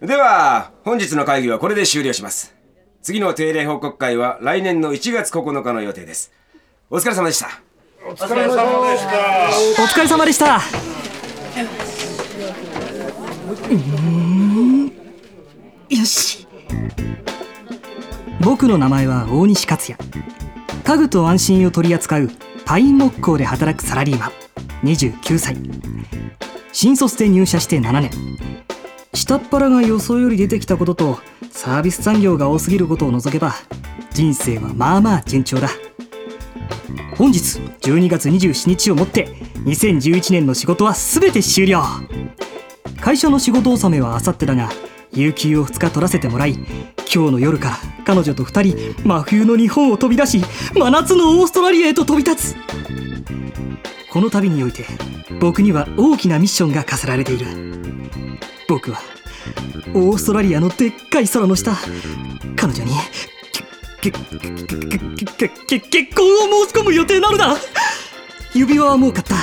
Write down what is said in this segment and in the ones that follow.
では本日の会議はこれで終了します。次の定例報告会は来年の1月9日の予定です。お疲れ様でした。お疲れ様でした。お疲れ様でした。よし。僕の名前は大西克也。家具と安心を取り扱うパイン木工で働くサラリーマン。29歳。新卒で入社して7年下っ腹が予想より出てきたこととサービス産業が多すぎることを除けば人生はまあまあ順調だ。本日12月27日をもって2011年の仕事は全て終了。会社の仕事納めはあさってだが有給を2日取らせてもらい今日の夜から彼女と2人真冬の日本を飛び出し真夏のオーストラリアへと飛び立つ。この旅において僕には大きなミッションが課せられている。僕はオーストラリアのでっかい空の下彼女にけけ結婚を申し込む予定なのだ。指輪はもう買った。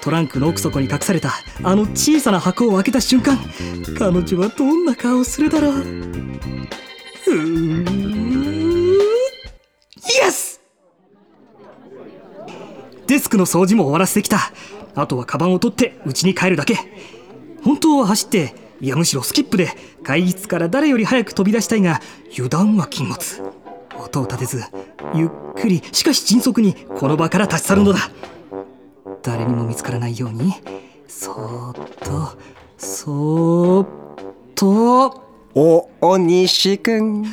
トランクの奥底に隠されたあの小さな箱を開けた瞬間彼女はどんな顔をするだろう。イエスデスクの掃除も終わらせてきた。あとはカバンを取って家に帰るだけ。本当は走っていやむしろスキップで会議室から誰より早く飛び出したいが油断は禁物。音を立てずゆっくりしかし迅速にこの場から立ち去るのだ。誰にも見つからないようにそーっとそーっと。おお西くん。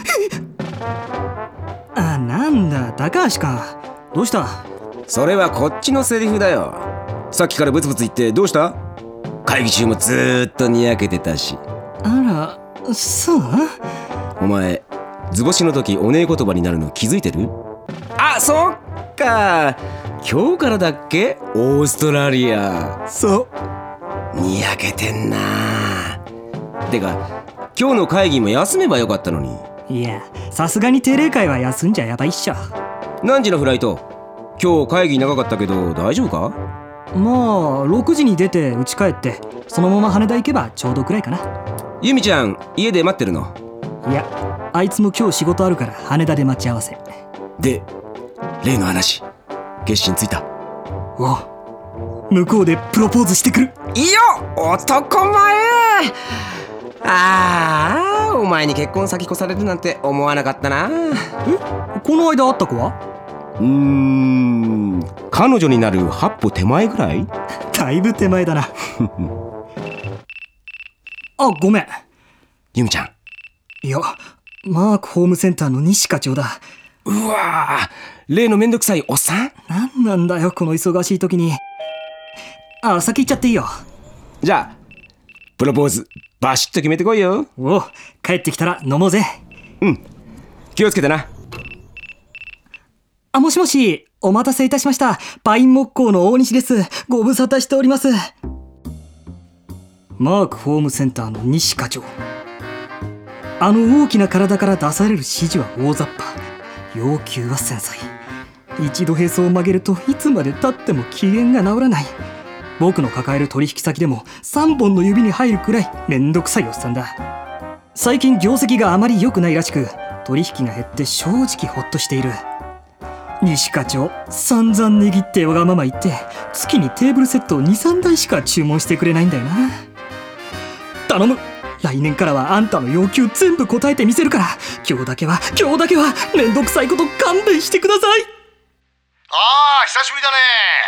あなんだ高橋か。どうした？それはこっちのセリフだよ。さっきからブツブツ言ってどうした？会議中もずーっとにやけてたし。あらそう？お前図星の時おねえ言葉になるの気づいてる？あそっか。今日からだっけ？オーストラリア。そう。にやけてんな。てか今日の会議も休めばよかったのにいやさすがに定例会は休んじゃやばいっしょ。何時のフライト？今日会議長かったけど大丈夫か？まあ6時に出て家帰ってそのまま羽田行けばちょうどくらいかな。ユミちゃん家で待ってるの？いやあいつも今日仕事あるから羽田で待ち合わせ。で例の話。決心ついた。お向こうでプロポーズしてくる。いいよ男前。ああお前に結婚先越されるなんて思わなかったな。この間会った子は？うーん。彼女になる8歩手前ぐらい？だいぶ手前だな。あごめん。ユミちゃん。いやマークホームセンターの西課長だ。うわー。例のめんどくさいおっさん？何なんだよこの忙しい時に。あ先行っちゃっていいよ。じゃあプロポーズバシッと決めてこいよ。おう帰ってきたら飲もうぜ。気をつけてな。あもしもしお待たせいたしました。パイン木工の大西です。ご無沙汰しております。マークホームセンターの西課長。あの大きな体から出される指示は大雑把。要求は繊細一度へそを曲げるといつまでたっても機嫌が治らない僕の抱える取引先でも3本の指に入るくらいめんどくさいおっさんだ。最近業績があまり良くないらしく取引が減って正直ホッとしている。西課長散々値切ってわがまま言って月にテーブルセットを23台しか注文してくれないんだよな。頼む。来年からはあんたの要求全部答えてみせるから。今日だけは今日だけはめんどくさいこと勘弁してください。ああ久しぶりだね。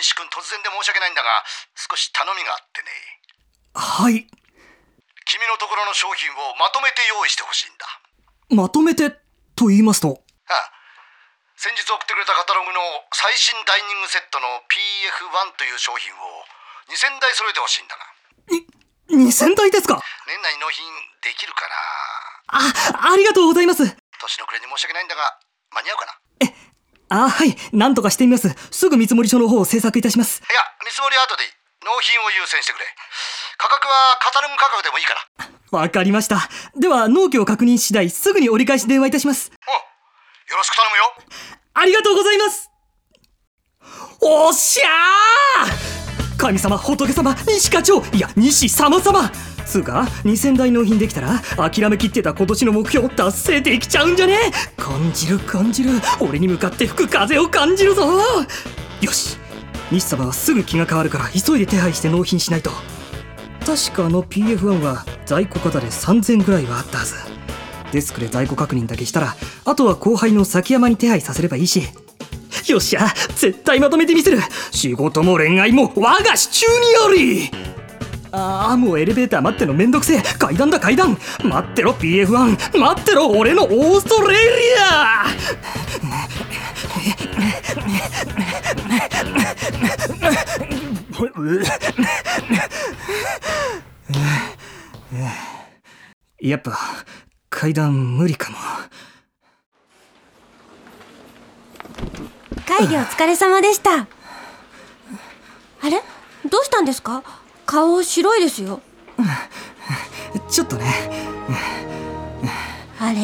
西君突然で申し訳ないんだが少し頼みがあってね。はい。君のところの商品をまとめて用意してほしいんだ。まとめて？と言いますと？ああ。先日送ってくれたカタログの最新ダイニングセットの PF1 という商品を2000台揃えてほしいんだが。2000台ですか？年内納品できるかあなありがとうございます。年の暮れに申し訳ないんだが間に合うかな？あはい。何とかしてみます。すぐ見積書の方を制作いたします。いや見積もりは後でいい。納品を優先してくれ。価格はカタログ価格でもいいから。わかりました。では納期を確認次第すぐに折り返し電話いたします。およろしく頼むよ。ありがとうございます。おっしゃー！神様仏様西課長いや西様様つうか2000台納品できたら諦めきってた今年の目標達成できちゃうんじゃね？感じる感じる。俺に向かって吹く風を感じるぞ。よし。西様はすぐ気が変わるから急いで手配して納品しないと。確かあの PF1 は在庫型で3000ぐらいはあったはず。デスクで在庫確認だけしたらあとは後輩の崎山に手配させればいいし。よっしゃ絶対まとめてみせる。仕事も恋愛も我が手中にあり。ああもうエレベーター待ってのめんどくせえ。階段だ階段。待ってろ PF1 待ってろ俺のオーストラリア。やっぱ階段無理かも。会議お疲れ様でした。あれ？どうしたんですか？顔白いですよ。ちょっとね。あれ？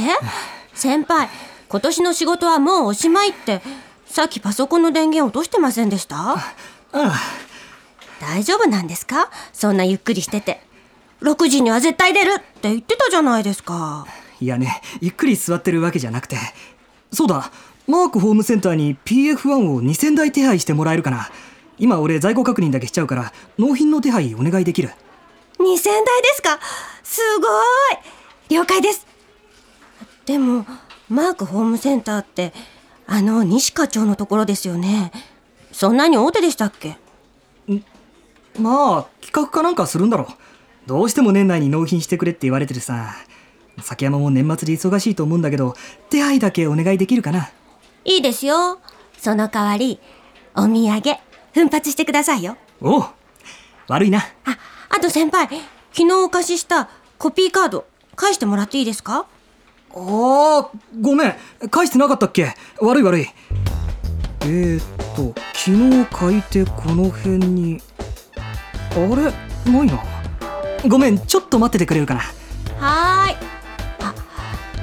先輩今年の仕事はもうおしまいってさっきパソコンの電源落としてませんでした？ああ大丈夫なんですか？そんなゆっくりしてて。6時には絶対出るって言ってたじゃないですか。いやねゆっくり座ってるわけじゃなくて。そうだマークホームセンターに PF1 を2000台手配してもらえるかな今俺在庫確認だけしちゃうから納品の手配お願いできる。2000台ですか？すごい。了解です。でもマークホームセンターってあの西課長のところですよね。そんなに大手でしたっけ？まあ企画かなんかするんだろう。どうしても年内に納品してくれって言われてるさ。崎山も年末で忙しいと思うんだけど手配だけお願いできるかな？いいですよ。その代わりお土産奮発してくださいよ。おう悪いな。ああと先輩昨日お貸ししたコピーカード返してもらっていいですか？あーごめん。返してなかったっけ？悪い悪い。えー、っと昨日書いてこの辺にあれ？ないな。ごめんちょっと待っててくれるかな。はーい。あ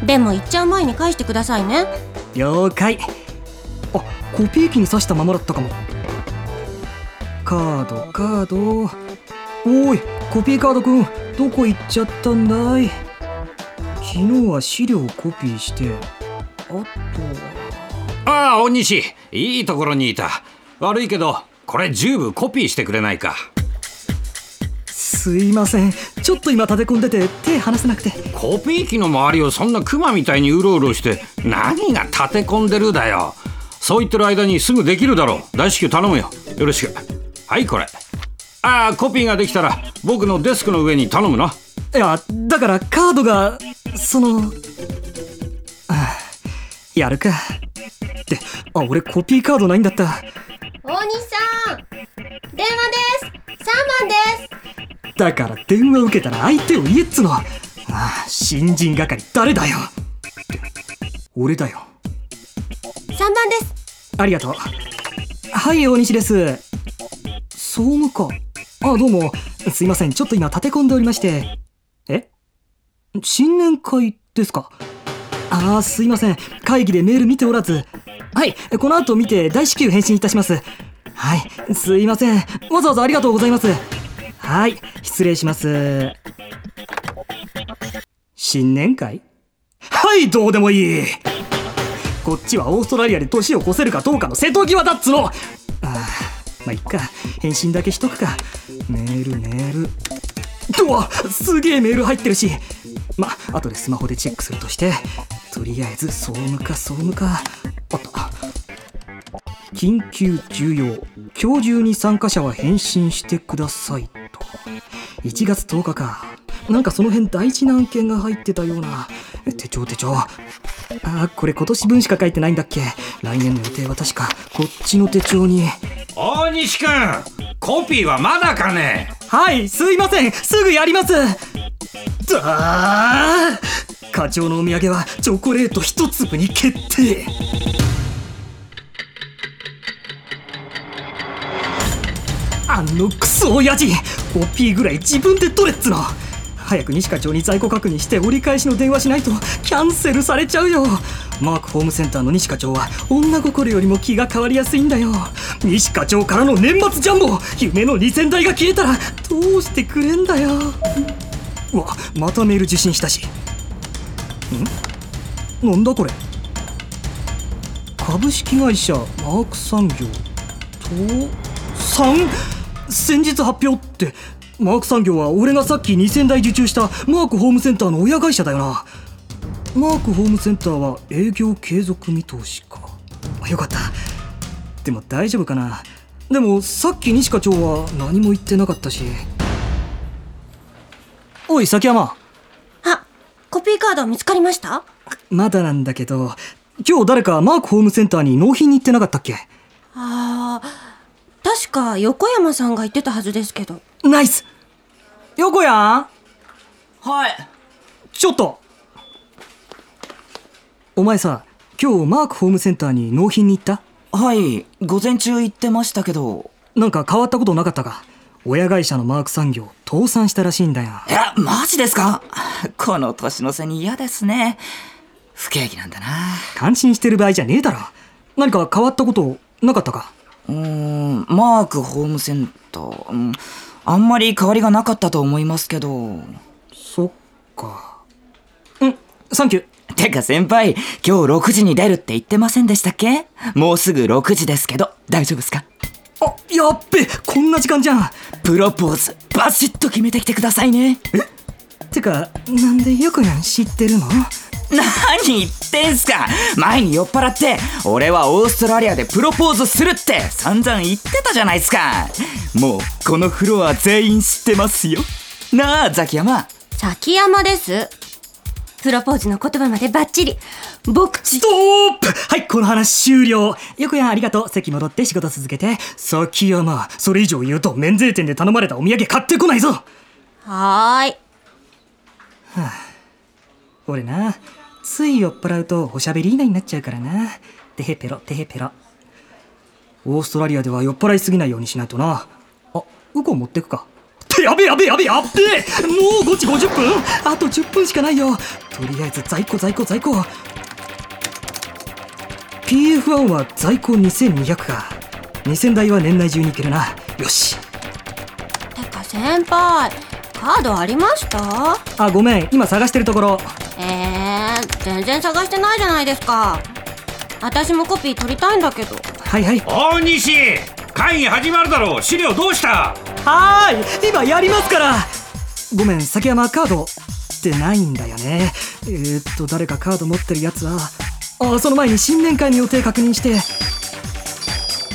でも行っちゃう前に返してくださいね。了解。あコピー機に挿したままだったかもカードカード。おいコピーカードくんどこ行っちゃったんだい？昨日は資料をコピーして。あとは。ああ大西。いいところにいた。悪いけどこれ十分コピーしてくれないか。すいません。ちょっと今立て込んでて手離せなくて。コピー機の周りをそんなクマみたいにうろうろして何が立て込んでるだよ。そう言ってる間にすぐできるだろう。大至急頼むよ。よろしくはいこれ。ああコピーができたら僕のデスクの上に頼むな。いやだからカードがそのああやるか。ってあ俺コピーカードないんだった。大西さん電話です。3番です。だから電話受けたら相手を言えっつの。ああ新人係誰だよ。って俺だよ。3番です。ありがとう。はい大西です総務課あどうも。すいません。ちょっと今立て込んでおりまして。え？新年会ですか？ああすいません。会議でメール見ておらず。はい。この後見て大至急返信いたします。はい。すいません。わざわざありがとうございます。はい。失礼します。新年会？はいどうでもいい。こっちはオーストラリアで年を越せるかどうかの瀬戸際だっつの。ああまあいっか。返信だけしとくか。メールメール。うわすげえメール入ってるし。まあ後でスマホでチェックするとして。とりあえず総務課総務課。あった。緊急重要。今日中に参加者は返信してくださいと。1月10日か。なんかその辺大事な案件が入ってたような。手帳手帳。あーこれ今年分しか書いてないんだっけ。来年の予定は確かこっちの手帳に。大西君コピーはまだかね？はいすいません。すぐやります。だー課長のお土産はチョコレート一粒に決定。あのクソ親父コピーぐらい自分で取れっつの。早く西課長に在庫確認して折り返しの電話しないとキャンセルされちゃうよ。マークホームセンターの西課長は女心よりも気が変わりやすいんだよ。西課長からの年末ジャンボ。夢の2000台が消えたらどうしてくれんだよ。うわまたメール受信したし。ん？なんだこれ？株式会社マーク産業倒産先日発表って。マーク産業は俺がさっき2000台受注したマークホームセンターの親会社だよな。マークホームセンターは営業継続見通しか。よかった。でも大丈夫かな。でもさっき西課長は何も言ってなかったし。おい崎山。あコピーカード見つかりました？まだなんだけど今日誰かマークホームセンターに納品に行ってなかったっけ？あー確か横山さんが言ってたはずですけど。ナイス。横やはい。ちょっとお前さ今日マークホームセンターに納品に行った？はい、午前中行ってましたけど。なんか変わったことなかったか？親会社のマーク産業倒産したらしいんだよいや、マジですか？この年の瀬に嫌ですね。不景気なんだな。感心してる場合じゃねえだろ何か変わったことなかったか？うーん、マークホームセンター。うんあんまり変わりがなかったと思いますけど。そっかうんサンキューてか先輩、今日6時に出るって言ってませんでしたっけ？もうすぐ6時ですけど、大丈夫ですか？あやっべこんな時間じゃん。プロポーズ、バシッと決めてきてくださいね。てかなんで横やん知ってるの？何言ってんすか？前に酔っ払って俺はオーストラリアでプロポーズするって散々言ってたじゃないですか。もうこのフロア全員知ってますよ。なあザキヤマ。崎山ですプロポーズの言葉までバッチリ僕ちストップはい。この話終了横やんありがとう席戻って仕事続けて崎山それ以上言うと免税店で頼まれたお土産買ってこない。ぞはーい。俺なつい。酔っ払うとおしゃべり以内になっちゃうからなてへペロてへペロオーストラリアでは酔っ払い。すぎない。ようにしない。となあウコン持ってくかやべやべやべやべもう5時50分あと10分しかない。よとりあえず在庫在庫在庫。PF1 は在庫2200か2000台は年内中にいけるな。よし。てか先輩カードありました？あごめん。今探してるところ。えー、全然探してないじゃないですか。私もコピー取りたいんだけど。はいはい。大西会議始まるだろう。資料どうした？はーい。今やりますから。ごめん崎山カードってないんだよね。えー、っと誰かカード持ってるやつはあその前に新年会の予定確認して。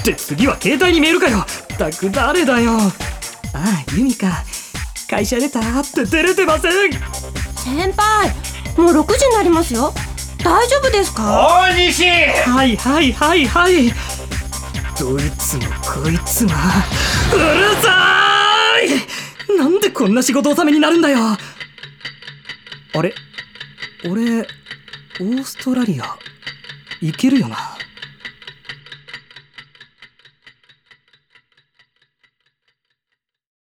で次は携帯にメールかよ。ったく誰だよ。ああユミか会社出たって出れてません。先輩もう6時になりますよ。大丈夫ですか？大西！はいはいはいはい。どいつもこいつもうるさーい。なんでこんな仕事納めになるんだよあれ？俺オーストラリア行けるよな。